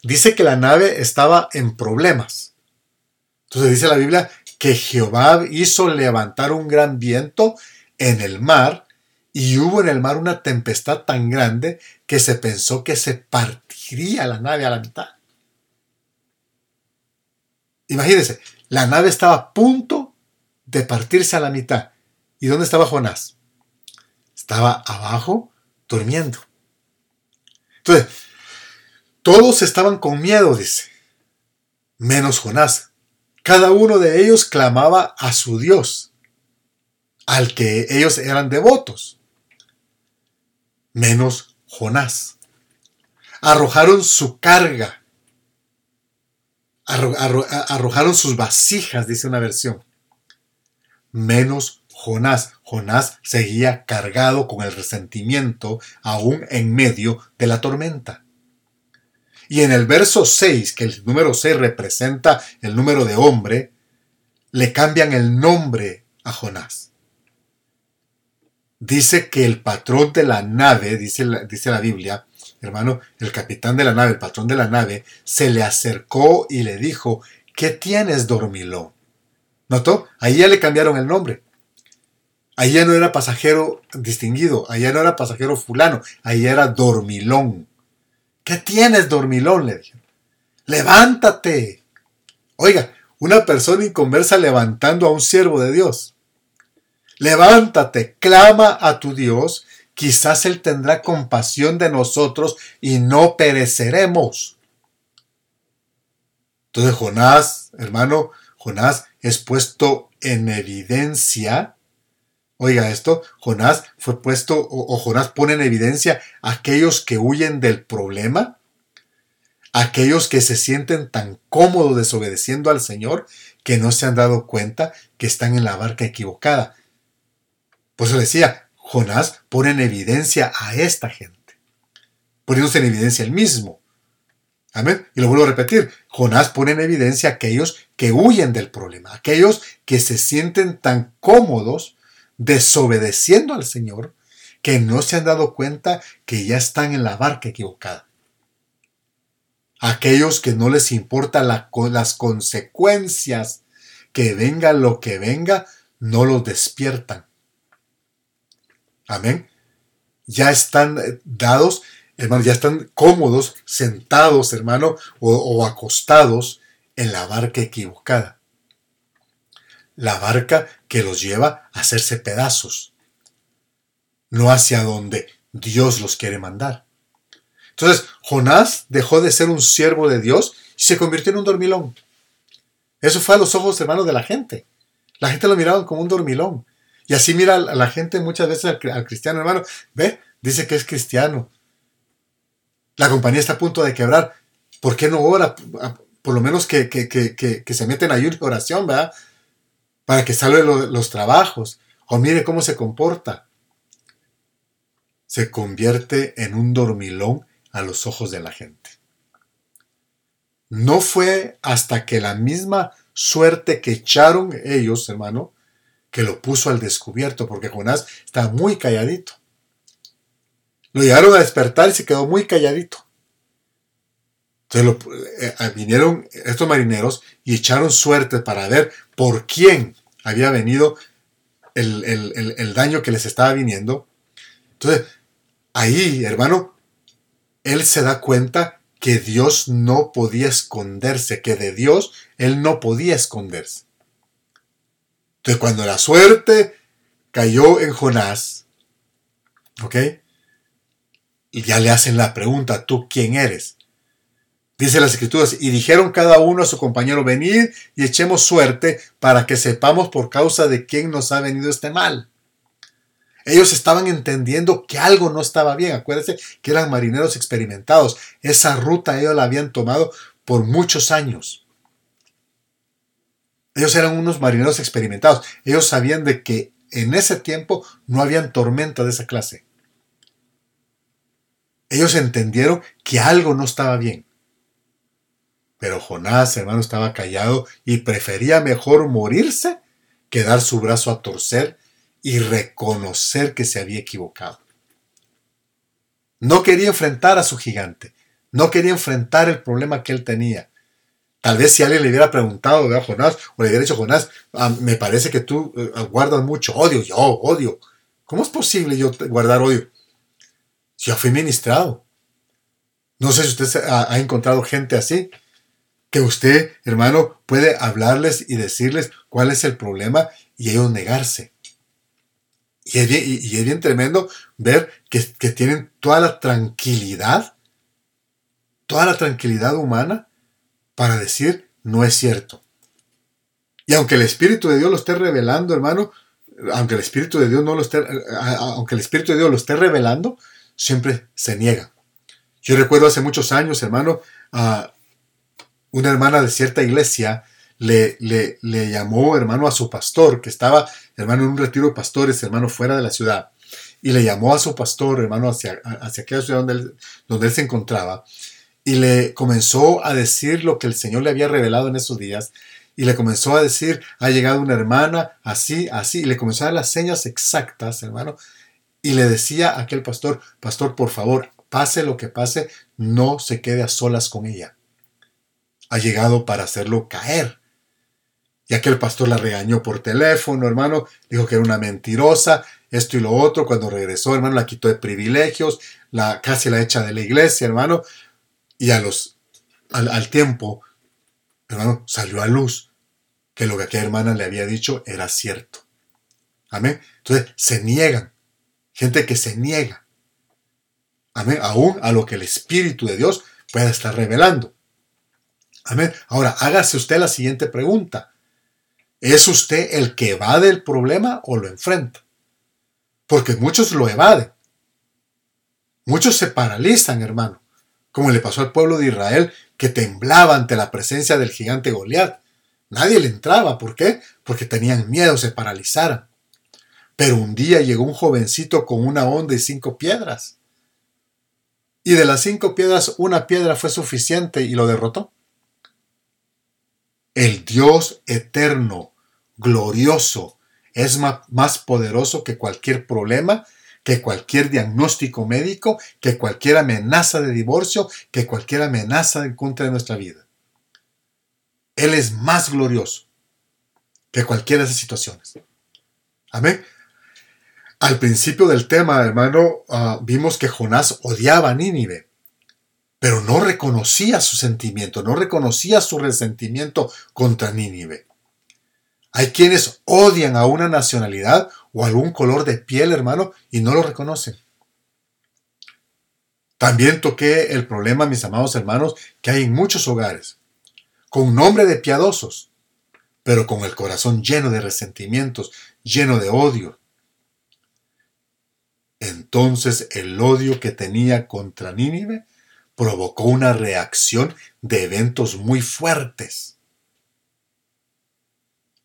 Dice que la nave estaba en problemas. Entonces dice la Biblia que Jehová hizo levantar un gran viento en el mar y hubo en el mar una tempestad tan grande que se pensó que se partiría la nave a la mitad. Imagínense, la nave estaba a punto de partirse a la mitad. ¿Y dónde estaba Jonás? Estaba abajo durmiendo. Entonces, todos estaban con miedo, dice, menos Jonás. Cada uno de ellos clamaba a su Dios, al que ellos eran devotos, menos Jonás. Arrojaron su carga arrojaron sus vasijas, dice una versión. Menos Jonás. Jonás seguía cargado con el resentimiento aún en medio de la tormenta. Y en el verso 6, que el número 6 representa el número de hombre, le cambian el nombre a Jonás. Dice que el patrón de la nave, dice dice la Biblia, hermano, el capitán de la nave, el patrón de la nave, se le acercó y le dijo, ¿qué tienes, dormilón? ¿Notó? Ahí ya le cambiaron el nombre. Ahí ya no era pasajero distinguido, ahí ya no era pasajero fulano, ahí era dormilón. ¿Qué tienes, dormilón? Le dijeron. Levántate. Oiga, una persona inconversa levantando a un siervo de Dios. Levántate, clama a tu Dios quizás Él tendrá compasión de nosotros y no pereceremos. Entonces Jonás, hermano, Jonás es puesto en evidencia. Oiga esto, Jonás fue puesto o, Jonás pone en evidencia aquellos que huyen del problema, aquellos que se sienten tan cómodos desobedeciendo al Señor que no se han dado cuenta que están en la barca equivocada. Por eso decía, Jonás pone en evidencia a esta gente, poniéndose en evidencia el mismo. Amén. Y lo vuelvo a repetir, Jonás pone en evidencia a aquellos que huyen del problema, aquellos que se sienten tan cómodos desobedeciendo al Señor que no se han dado cuenta que ya están en la barca equivocada. Aquellos que no les importa las consecuencias, que venga lo que venga, no los despiertan. Amén. Ya están eh, dados, hermano, ya están cómodos, sentados, hermano, o, acostados en la barca equivocada. La barca que los lleva a hacerse pedazos, no hacia donde Dios los quiere mandar. Entonces, Jonás dejó de ser un siervo de Dios y se convirtió en un dormilón. Eso fue a los ojos, hermanos, de la gente. La gente lo miraba como un dormilón. Y así mira a la gente muchas veces al, cristiano, hermano. Ve, dice que es cristiano. La compañía está a punto de quebrar. ¿Por qué no ora? Por lo menos que, se meten en ayuno oración, ¿verdad? Para que salven los trabajos. O mire cómo se comporta. Se convierte en un dormilón a los ojos de la gente. No fue hasta que la misma suerte que echaron ellos, hermano, que lo puso al descubierto, porque Jonás estaba muy calladito. Lo llegaron a despertar y se quedó muy calladito. Entonces eh, vinieron estos marineros y echaron suerte para ver por quién había venido el, el daño que les estaba viniendo. Entonces, ahí, hermano, él se da cuenta que Dios no podía esconderse, que de Dios él no podía esconderse. Entonces, cuando la suerte cayó en Jonás, ¿ok? Y ya le hacen la pregunta, ¿tú quién eres? Dice las escrituras, y dijeron cada uno a su compañero, venid y echemos suerte para que sepamos por causa de quién nos ha venido este mal. Ellos estaban entendiendo que algo no estaba bien. Acuérdense que eran marineros experimentados. Esa ruta ellos la habían tomado por muchos años. Ellos eran unos marineros experimentados. Ellos sabían de que en ese tiempo no habían tormenta de esa clase. Ellos entendieron que algo no estaba bien. Pero Jonás, hermano, estaba callado y prefería mejor morirse que dar su brazo a torcer y reconocer que se había equivocado. No quería enfrentar a su gigante. No quería enfrentar el problema que él tenía. Tal vez si alguien le hubiera preguntado a Jonás, o le hubiera dicho, Jonás, ah, me parece que tú eh, guardas mucho odio. Yo odio. ¿Cómo es posible yo guardar odio? Yo fui ministrado. No sé si usted ha, encontrado gente así, que usted, hermano, puede hablarles y decirles cuál es el problema y ellos negarse. Y es bien, tremendo ver que, que tienen toda la tranquilidad, toda la tranquilidad humana para decir no es cierto. Y aunque el Espíritu de Dios lo esté revelando, hermano, aunque el Espíritu de Dios no lo esté, aunque el Espíritu de Dios lo esté revelando, siempre se niega. Yo recuerdo hace muchos años, hermano, a una hermana de cierta iglesia le, le, le, llamó, hermano, a su pastor, que estaba, hermano, en un retiro de pastores, hermano, fuera de la ciudad, y le llamó a su pastor, hermano, hacia, hacia aquella ciudad donde donde él se encontraba, y le comenzó a decir lo que el Señor le había revelado en esos días. Y le comenzó a decir, ha llegado una hermana, así, así. Y le comenzó a dar las señas exactas, hermano. Y le decía a aquel pastor, pastor, por favor, pase lo que pase, no se quede a solas con ella. Ha llegado para hacerlo caer. Y aquel pastor la regañó por teléfono, hermano, dijo que era una mentirosa, esto y lo otro. Cuando regresó, hermano, la quitó de privilegios, la, casi la echa de la iglesia, hermano. Y a los, al, tiempo, hermano, salió a luz que lo que aquella hermana le había dicho era cierto. Amén. Entonces se niegan. gente que se niega. Amén. Aún a lo que el Espíritu de Dios pueda estar revelando. Amén. Ahora, hágase usted la siguiente pregunta. ¿Es usted el que evade el problema o lo enfrenta? Porque muchos lo evaden. Muchos se paralizan, hermano, como le pasó al pueblo de Israel que temblaba ante la presencia del gigante Goliat. Nadie le entraba, ¿por qué? Porque tenían miedo, se paralizaran. Pero un día llegó un jovencito con una onda y cinco piedras. Y de las cinco piedras, una piedra fue suficiente y lo derrotó. El Dios eterno, glorioso, es más poderoso que cualquier problema, que cualquier diagnóstico médico, que cualquier amenaza de divorcio, que cualquier amenaza en contra de nuestra vida. Él es más glorioso que cualquiera de esas situaciones. Amén. Al principio del tema, hermano, ah, vimos que Jonás odiaba a Nínive, pero no reconocía su sentimiento, no reconocía su resentimiento contra Nínive. Hay quienes odian a una nacionalidad o algún color de piel, hermano, y no lo reconocen. También toqué el problema, mis amados hermanos, que hay en muchos hogares, con nombre de piadosos, pero con el corazón lleno de resentimientos, lleno de odio. Entonces el odio que tenía contra Nínive provocó una reacción de eventos muy fuertes.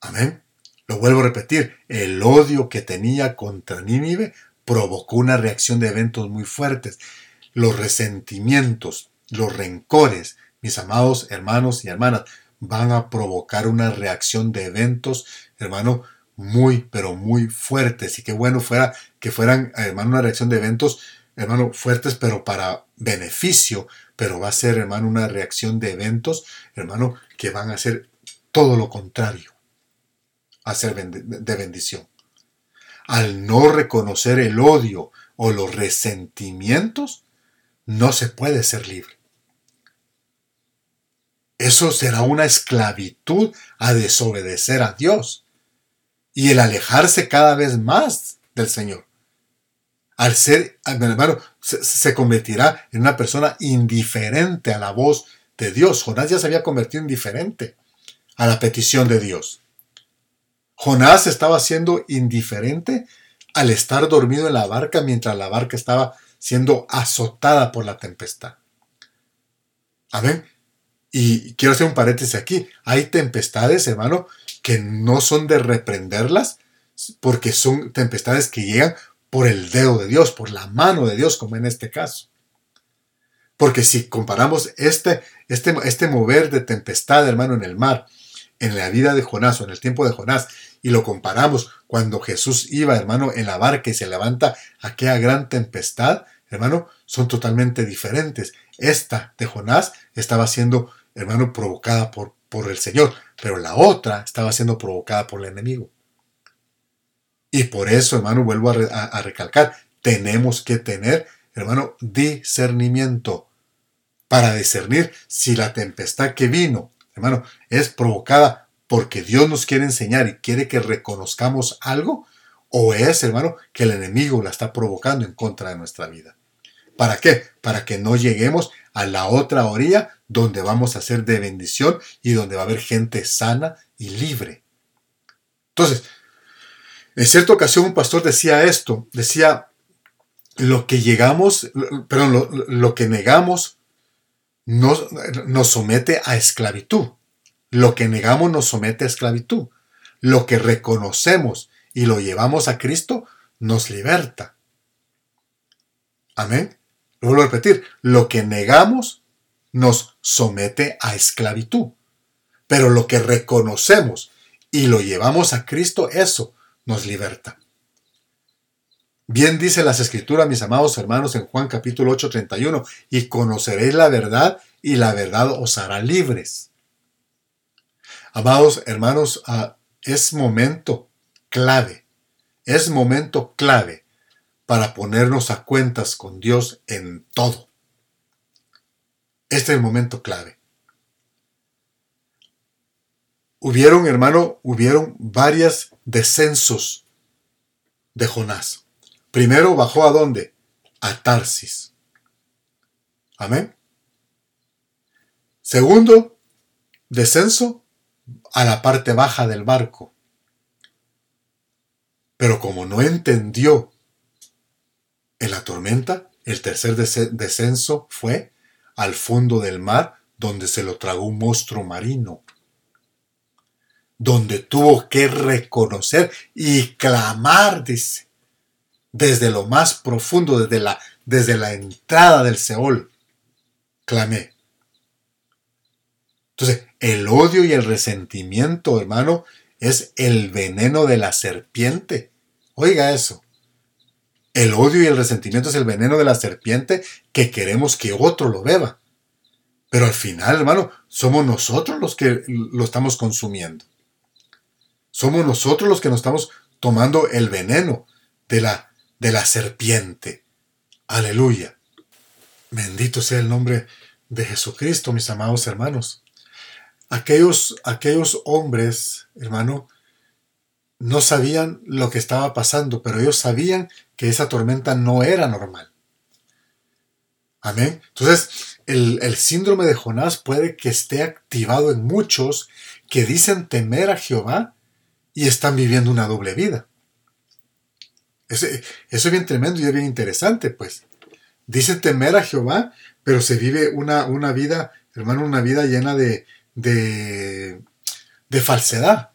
Amén. Lo vuelvo a repetir, el odio que tenía contra Nínive provocó una reacción de eventos muy fuertes. Los resentimientos, los rencores, mis amados hermanos y hermanas, van a provocar una reacción de eventos, hermano, muy, pero muy fuertes. Y qué bueno fuera que fueran, hermano, una reacción de eventos, hermano, fuertes, pero para beneficio, pero va a ser, hermano, una reacción de eventos, hermano, que van a ser todo lo contrario a ser de bendición. Al no reconocer el odio o los resentimientos, no se puede ser libre. Eso será una esclavitud a desobedecer a Dios y el alejarse cada vez más del Señor. Al ser, hermano, se, convertirá en una persona indiferente a la voz de Dios. Jonás ya se había convertido indiferente a la petición de Dios. Jonás estaba siendo indiferente al estar dormido en la barca mientras la barca estaba siendo azotada por la tempestad. Amén. Y quiero hacer un paréntesis aquí. Hay tempestades, hermano, que no son de reprenderlas, porque son tempestades que llegan por el dedo de Dios, por la mano de Dios, como en este caso. Porque si comparamos este, este, este mover de tempestad, hermano, en el mar, en la vida de Jonás o en el tiempo de Jonás, y lo comparamos cuando Jesús iba, hermano, en la barca y se levanta aquella gran tempestad, hermano, son totalmente diferentes. Esta de Jonás estaba siendo, hermano, provocada por, por el Señor, pero la otra estaba siendo provocada por el enemigo. Y por eso, hermano, vuelvo a, recalcar, tenemos que tener, hermano, discernimiento para discernir si la tempestad que vino, hermano, es provocada porque Dios nos quiere enseñar y quiere que reconozcamos algo, o es, hermano, que el enemigo la está provocando en contra de nuestra vida. ¿Para qué? Para que no lleguemos a la otra orilla donde vamos a ser de bendición y donde va a haber gente sana y libre. Entonces, en cierta ocasión un pastor decía esto, decía, lo que llegamos, perdón, lo, lo que negamos nos, nos somete a esclavitud. Lo que negamos nos somete a esclavitud. Lo que reconocemos y lo llevamos a Cristo nos liberta. Amén. Lo vuelvo a repetir. Lo que negamos nos somete a esclavitud. Pero lo que reconocemos y lo llevamos a Cristo, eso nos liberta. Bien dice las escrituras, mis amados hermanos, en Juan capítulo 8, 31, y conoceréis la verdad y la verdad os hará libres. Amados hermanos, ah, es momento clave, es momento clave para ponernos a cuentas con Dios en todo. Este es el momento clave. Hubieron, hermano, hubieron varios descensos de Jonás. primero bajó a dónde? A Tarsis. Amén. Segundo, descenso a la parte baja del barco. Pero como no entendió en la tormenta, el tercer descenso fue al fondo del mar, donde se lo tragó un monstruo marino, donde tuvo que reconocer y clamar, dice, desde lo más profundo, desde la, desde la entrada del Seol, clamé. Entonces, el odio y el resentimiento, hermano, es el veneno de la serpiente. Oiga eso. El odio y el resentimiento es el veneno de la serpiente que queremos que otro lo beba. Pero al final, hermano, somos nosotros los que lo estamos consumiendo. Somos nosotros los que nos estamos tomando el veneno de la, de la serpiente. Aleluya. Bendito sea el nombre de Jesucristo, mis amados hermanos. Aquellos, aquellos hombres, hermano, no sabían lo que estaba pasando, pero ellos sabían que esa tormenta no era normal. Amén. Entonces, el, el, síndrome de Jonás puede que esté activado en muchos que dicen temer a Jehová y están viviendo una doble vida. Eso, es bien tremendo y es bien interesante, pues. Dicen temer a Jehová, pero se vive una, una vida, hermano, una vida llena de, de, falsedad.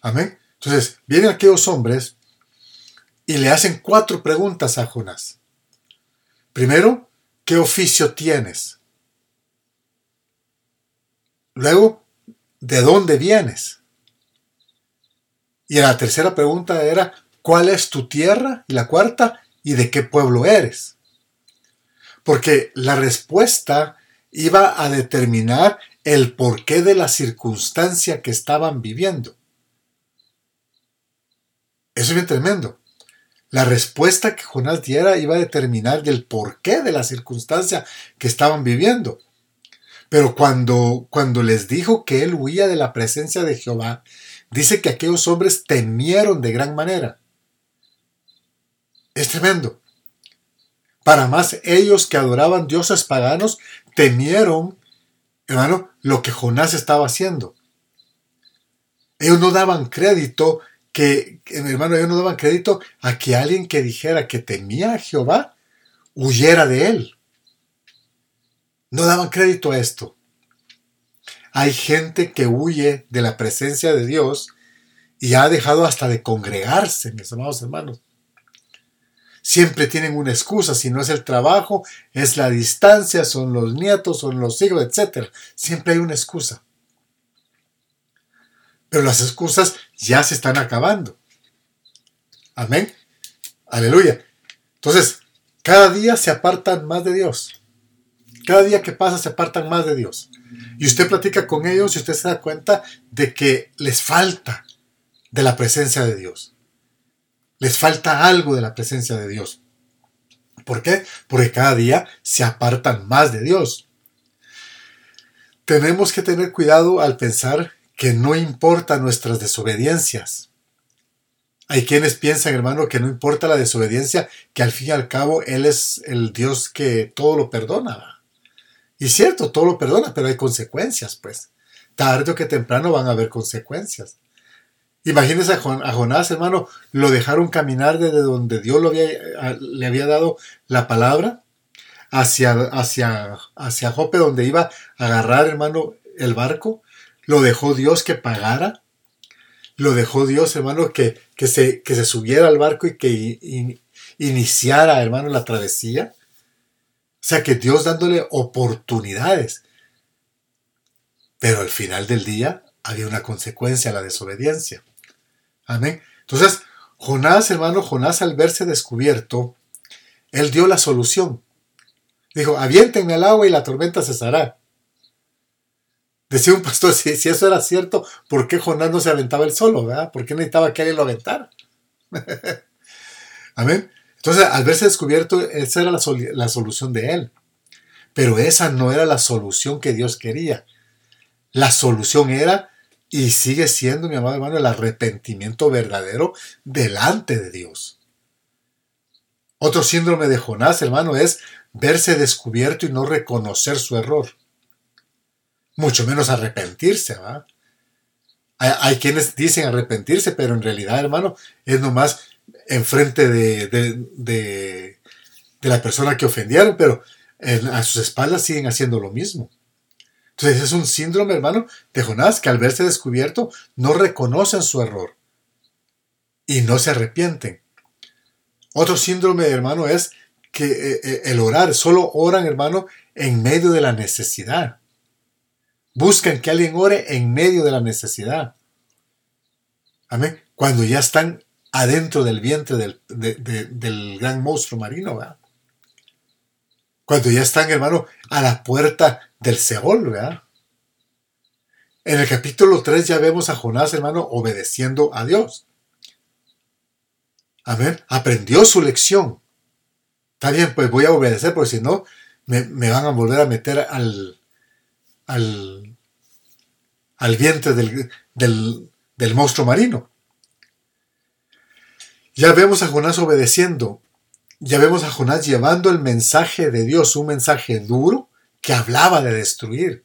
Amén. Entonces, vienen aquellos hombres y le hacen cuatro preguntas a Jonás. Primero, ¿qué oficio tienes? Luego, ¿de dónde vienes? Y la tercera pregunta era, ¿cuál es tu tierra? Y la cuarta, ¿y de qué pueblo eres? Porque la respuesta iba a determinar el porqué de la circunstancia que estaban viviendo. Eso es bien tremendo. La respuesta que Jonás diera iba a determinar el porqué de la circunstancia que estaban viviendo. Pero cuando, cuando les dijo que él huía de la presencia de Jehová, dice que aquellos hombres temieron de gran manera. Es tremendo. Para más ellos que adoraban dioses paganos temieron, hermano, lo que Jonás estaba haciendo. Ellos no daban crédito que, hermano, ellos no daban crédito a que alguien que dijera que temía a Jehová huyera de él. No daban crédito a esto. Hay gente que huye de la presencia de Dios y ha dejado hasta de congregarse, mis amados hermanos. Siempre tienen una excusa, si no es el trabajo, es la distancia, son los nietos, son los hijos, etc. Siempre hay una excusa. Pero las excusas ya se están acabando. Amén. Aleluya. Entonces, cada día se apartan más de Dios. Cada día que pasa se apartan más de Dios. Y usted platica con ellos y usted se da cuenta de que les falta de la presencia de Dios. Les falta algo de la presencia de Dios. ¿Por qué? Porque cada día se apartan más de Dios. Tenemos que tener cuidado al pensar que no importa nuestras desobediencias. Hay quienes piensan, hermano, que no importa la desobediencia, que al fin y al cabo Él es el Dios que todo lo perdona. Y cierto, todo lo perdona, pero hay consecuencias, pues. Tarde o que temprano van a haber consecuencias. Imagínense a, Jonás, hermano, lo dejaron caminar desde donde Dios lo había, le había dado la palabra hacia, hacia, hacia Jope, donde iba a agarrar, hermano, el barco. Lo dejó Dios que pagara. Lo dejó Dios, hermano, que, que, se, que se subiera al barco y que iniciara, hermano, la travesía. Sea que Dios dándole oportunidades. Pero al final del día había una consecuencia la desobediencia. Amén. Entonces, Jonás, hermano, Jonás al verse descubierto, él dio la solución. Dijo, avienten el agua y la tormenta cesará. Decía un pastor, si, si, eso era cierto, ¿por qué Jonás no se aventaba el solo? ¿verdad? ¿Por qué necesitaba que alguien lo aventara? *laughs* Amén. Entonces, al verse descubierto, esa era la, la solución de él. Pero esa no era la solución que Dios quería. La solución era y sigue siendo, mi amado hermano, el arrepentimiento verdadero delante de Dios. Otro síndrome de Jonás, hermano, es verse descubierto y no reconocer su error. Mucho menos arrepentirse, ¿va? Hay, quienes dicen arrepentirse, pero en realidad, hermano, es nomás enfrente de, de, la persona que ofendieron, pero a sus espaldas siguen haciendo lo mismo. Entonces es un síndrome, hermano, de Jonás, que al verse descubierto no reconocen su error y no se arrepienten. Otro síndrome, hermano, es que eh, eh, el orar, solo oran, hermano, en medio de la necesidad. Buscan que alguien ore en medio de la necesidad. Amén. Cuando ya están adentro del vientre del, del gran monstruo marino, ¿verdad? Cuando ya están, hermano, a la puerta del Seol, ¿verdad? En el capítulo 3 ya vemos a Jonás, hermano, obedeciendo a Dios. Amén. Aprendió su lección. Está bien, pues voy a obedecer, porque si no, me, van a volver a meter al, al, al vientre del, del monstruo marino. Ya vemos a Jonás obedeciendo. Ya vemos a Jonás llevando el mensaje de Dios, un mensaje duro que hablaba de destruir.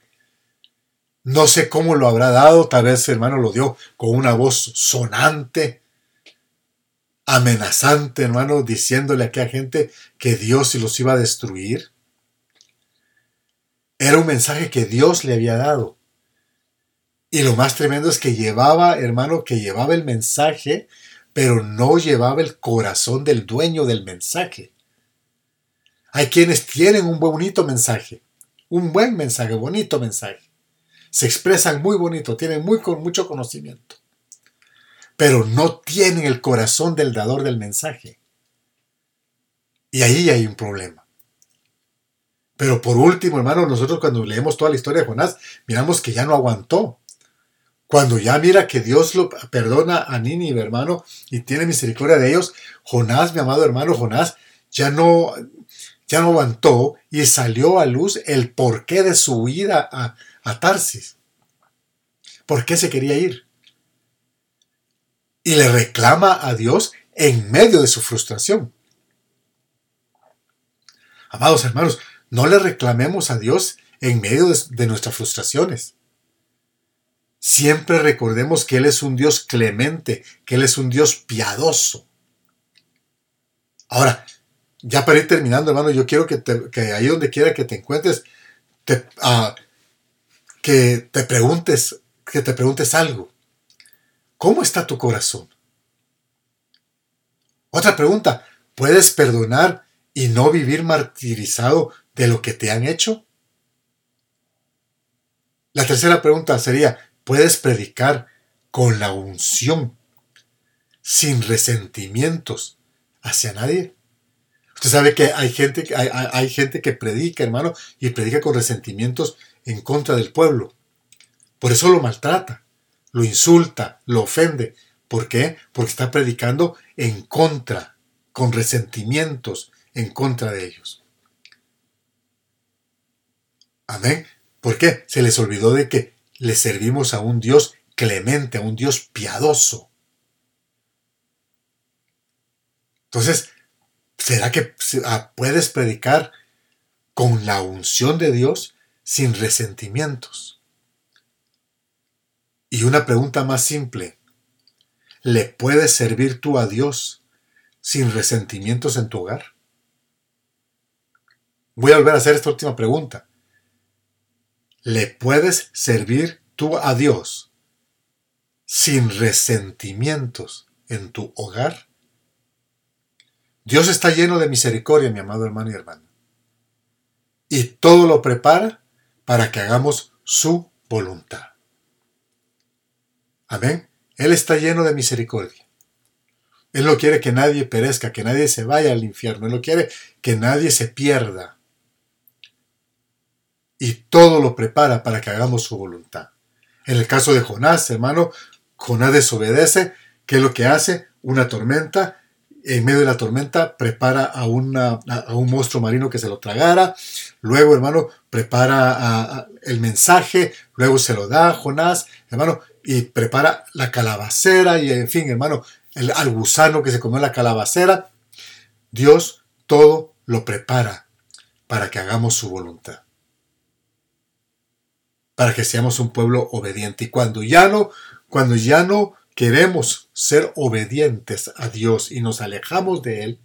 No sé cómo lo habrá dado, tal vez hermano lo dio con una voz sonante, amenazante, hermano, diciéndole a aquella gente que Dios los iba a destruir. Era un mensaje que Dios le había dado. Y lo más tremendo es que llevaba, hermano, que llevaba el mensaje, pero no llevaba el corazón del dueño del mensaje. Hay quienes tienen un bonito mensaje, un buen mensaje, bonito mensaje. Se expresan muy bonito, tienen muy, mucho conocimiento pero no tienen el corazón del dador del mensaje. Y ahí hay un problema. Pero por último, hermano, nosotros cuando leemos toda la historia de Jonás, miramos que ya no aguantó. Cuando ya mira que Dios lo perdona a Nínive, hermano, y tiene misericordia de ellos, Jonás, mi amado hermano Jonás, ya no, ya no aguantó y salió a luz el porqué de su huida a, a Tarsis. ¿Por qué se quería ir? y le reclama a Dios en medio de su frustración. Amados hermanos, no le reclamemos a Dios en medio de, nuestras frustraciones. Siempre recordemos que Él es un Dios clemente, que Él es un Dios piadoso. Ahora, ya para ir terminando, hermano, yo quiero que, ahí donde quiera que te encuentres, te, ah, que te preguntes, que te preguntes algo. ¿Cómo está tu corazón? Otra pregunta, ¿puedes perdonar y no vivir martirizado de lo que te han hecho? La tercera pregunta sería, ¿puedes predicar con la unción, sin resentimientos hacia nadie? Usted sabe que hay gente, hay, gente que predica, hermano, y predica con resentimientos en contra del pueblo. Por eso lo maltrata lo insulta, lo ofende. ¿Por qué? Porque está predicando en contra, con resentimientos en contra de ellos. Amén. ¿Por qué? Se les olvidó de que le servimos a un Dios clemente, a un Dios piadoso. Entonces, ¿será que ah, puedes predicar con la unción de Dios sin resentimientos? Y una pregunta más simple. ¿Le puedes servir tú a Dios sin resentimientos en tu hogar? Voy a volver a hacer esta última pregunta. ¿Le puedes servir tú a Dios sin resentimientos en tu hogar? Dios está lleno de misericordia, mi amado hermano y hermana. Y todo lo prepara para que hagamos su voluntad. Amén. Él está lleno de misericordia. Él no quiere que nadie perezca, que nadie se vaya al infierno. Él no quiere que nadie se pierda. Y todo lo prepara para que hagamos su voluntad. En el caso de Jonás, hermano, Jonás desobedece. ¿Qué es lo que hace? Una tormenta. En medio de la tormenta prepara a, una, a un monstruo marino que se lo tragara. Luego, hermano, prepara el mensaje. Luego se lo da a Jonás. Hermano, y prepara la calabacera y en fin, hermano, el, al gusano que se comió la calabacera. Dios todo lo prepara para que hagamos su voluntad. Para que seamos un pueblo obediente. Y cuando ya no, cuando ya no queremos ser obedientes a Dios y nos alejamos de Él,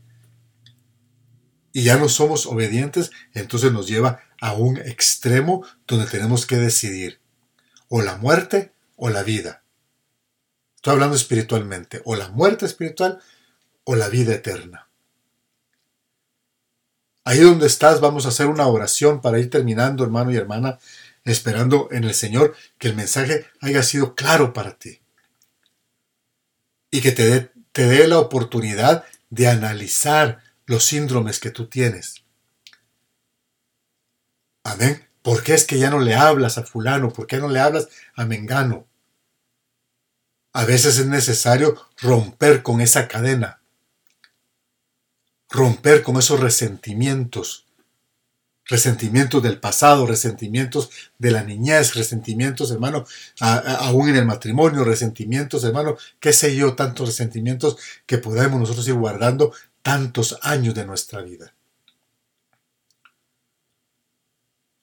y ya no somos obedientes, entonces nos lleva a un extremo donde tenemos que decidir o la muerte o la vida. Estoy hablando espiritualmente, o la muerte espiritual o la vida eterna. Ahí donde estás vamos a hacer una oración para ir terminando, hermano y hermana, esperando en el Señor que el mensaje haya sido claro para ti. Y que te dé, te dé la oportunidad de analizar los síndromes que tú tienes. Amén. ¿Por qué es que ya no le hablas a fulano? ¿Por qué no le hablas a Mengano? A veces es necesario romper con esa cadena romper con esos resentimientos, resentimientos del pasado, resentimientos de la niñez, resentimientos, hermano, aún en el matrimonio, resentimientos, hermano, qué sé yo, tantos resentimientos que podemos nosotros ir guardando tantos años de nuestra vida.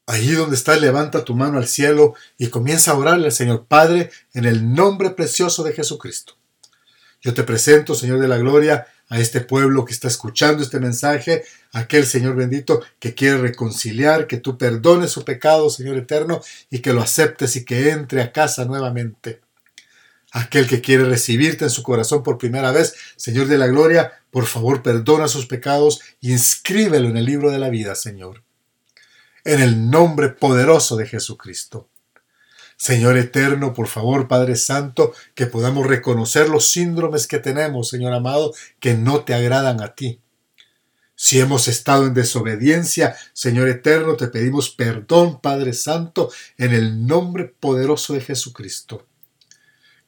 Allí donde estás, levanta tu mano al cielo y comienza a orarle al Señor Padre en el nombre precioso de Jesucristo. Yo te presento, Señor de la Gloria, a este pueblo que está escuchando este mensaje, aquel Señor bendito que quiere reconciliar, que tú perdones su pecado, Señor eterno, y que lo aceptes y que entre a casa nuevamente. Aquel que quiere recibirte en su corazón por primera vez, Señor de la Gloria, por favor perdona sus pecados y inscríbelo en el libro de la vida, Señor. En el nombre poderoso de Jesucristo. Señor eterno, por favor, Padre Santo, que podamos reconocer los síndromes que tenemos, Señor amado, que no te agradan a ti. Si hemos estado en desobediencia, Señor eterno, te pedimos perdón, Padre Santo, en el nombre poderoso de Jesucristo.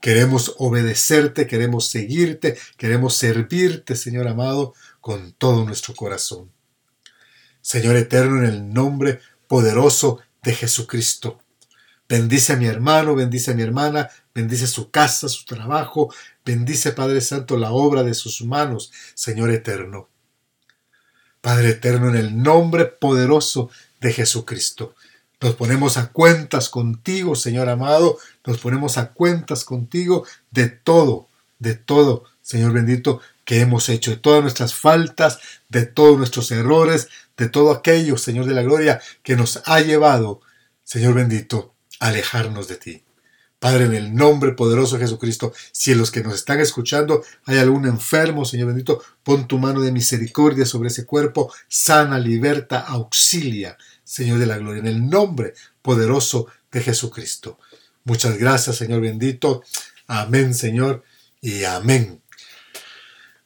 Queremos obedecerte, queremos seguirte, queremos servirte, Señor amado, con todo nuestro corazón. Señor eterno, en el nombre poderoso de Jesucristo. Bendice a mi hermano, bendice a mi hermana, bendice su casa, su trabajo, bendice Padre Santo la obra de sus manos, Señor eterno. Padre eterno, en el nombre poderoso de Jesucristo. Nos ponemos a cuentas contigo, Señor amado, nos ponemos a cuentas contigo de todo, de todo, Señor bendito, que hemos hecho, de todas nuestras faltas, de todos nuestros errores, de todo aquello, Señor de la Gloria, que nos ha llevado, Señor bendito, alejarnos de ti. Padre, en el nombre poderoso de Jesucristo, si en los que nos están escuchando hay algún enfermo, Señor bendito, pon tu mano de misericordia sobre ese cuerpo, sana, liberta, auxilia, Señor de la gloria, en el nombre poderoso de Jesucristo. Muchas gracias, Señor bendito. Amén, Señor, y amén.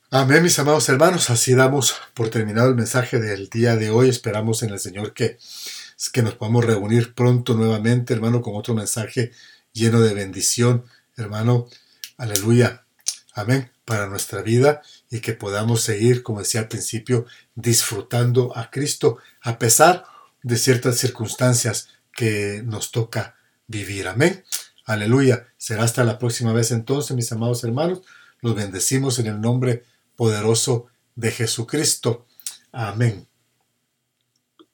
Amén, mis amados hermanos. Así damos por terminado el mensaje del día de hoy. Esperamos en el Señor que que nos podamos reunir pronto nuevamente, hermano, con otro mensaje lleno de bendición, hermano. Aleluya. Amén. Para nuestra vida y que podamos seguir, como decía al principio, disfrutando a Cristo a pesar de ciertas circunstancias que nos toca vivir. Amén. Aleluya. Será hasta la próxima vez entonces, mis amados hermanos. Los bendecimos en el nombre poderoso de Jesucristo. Amén.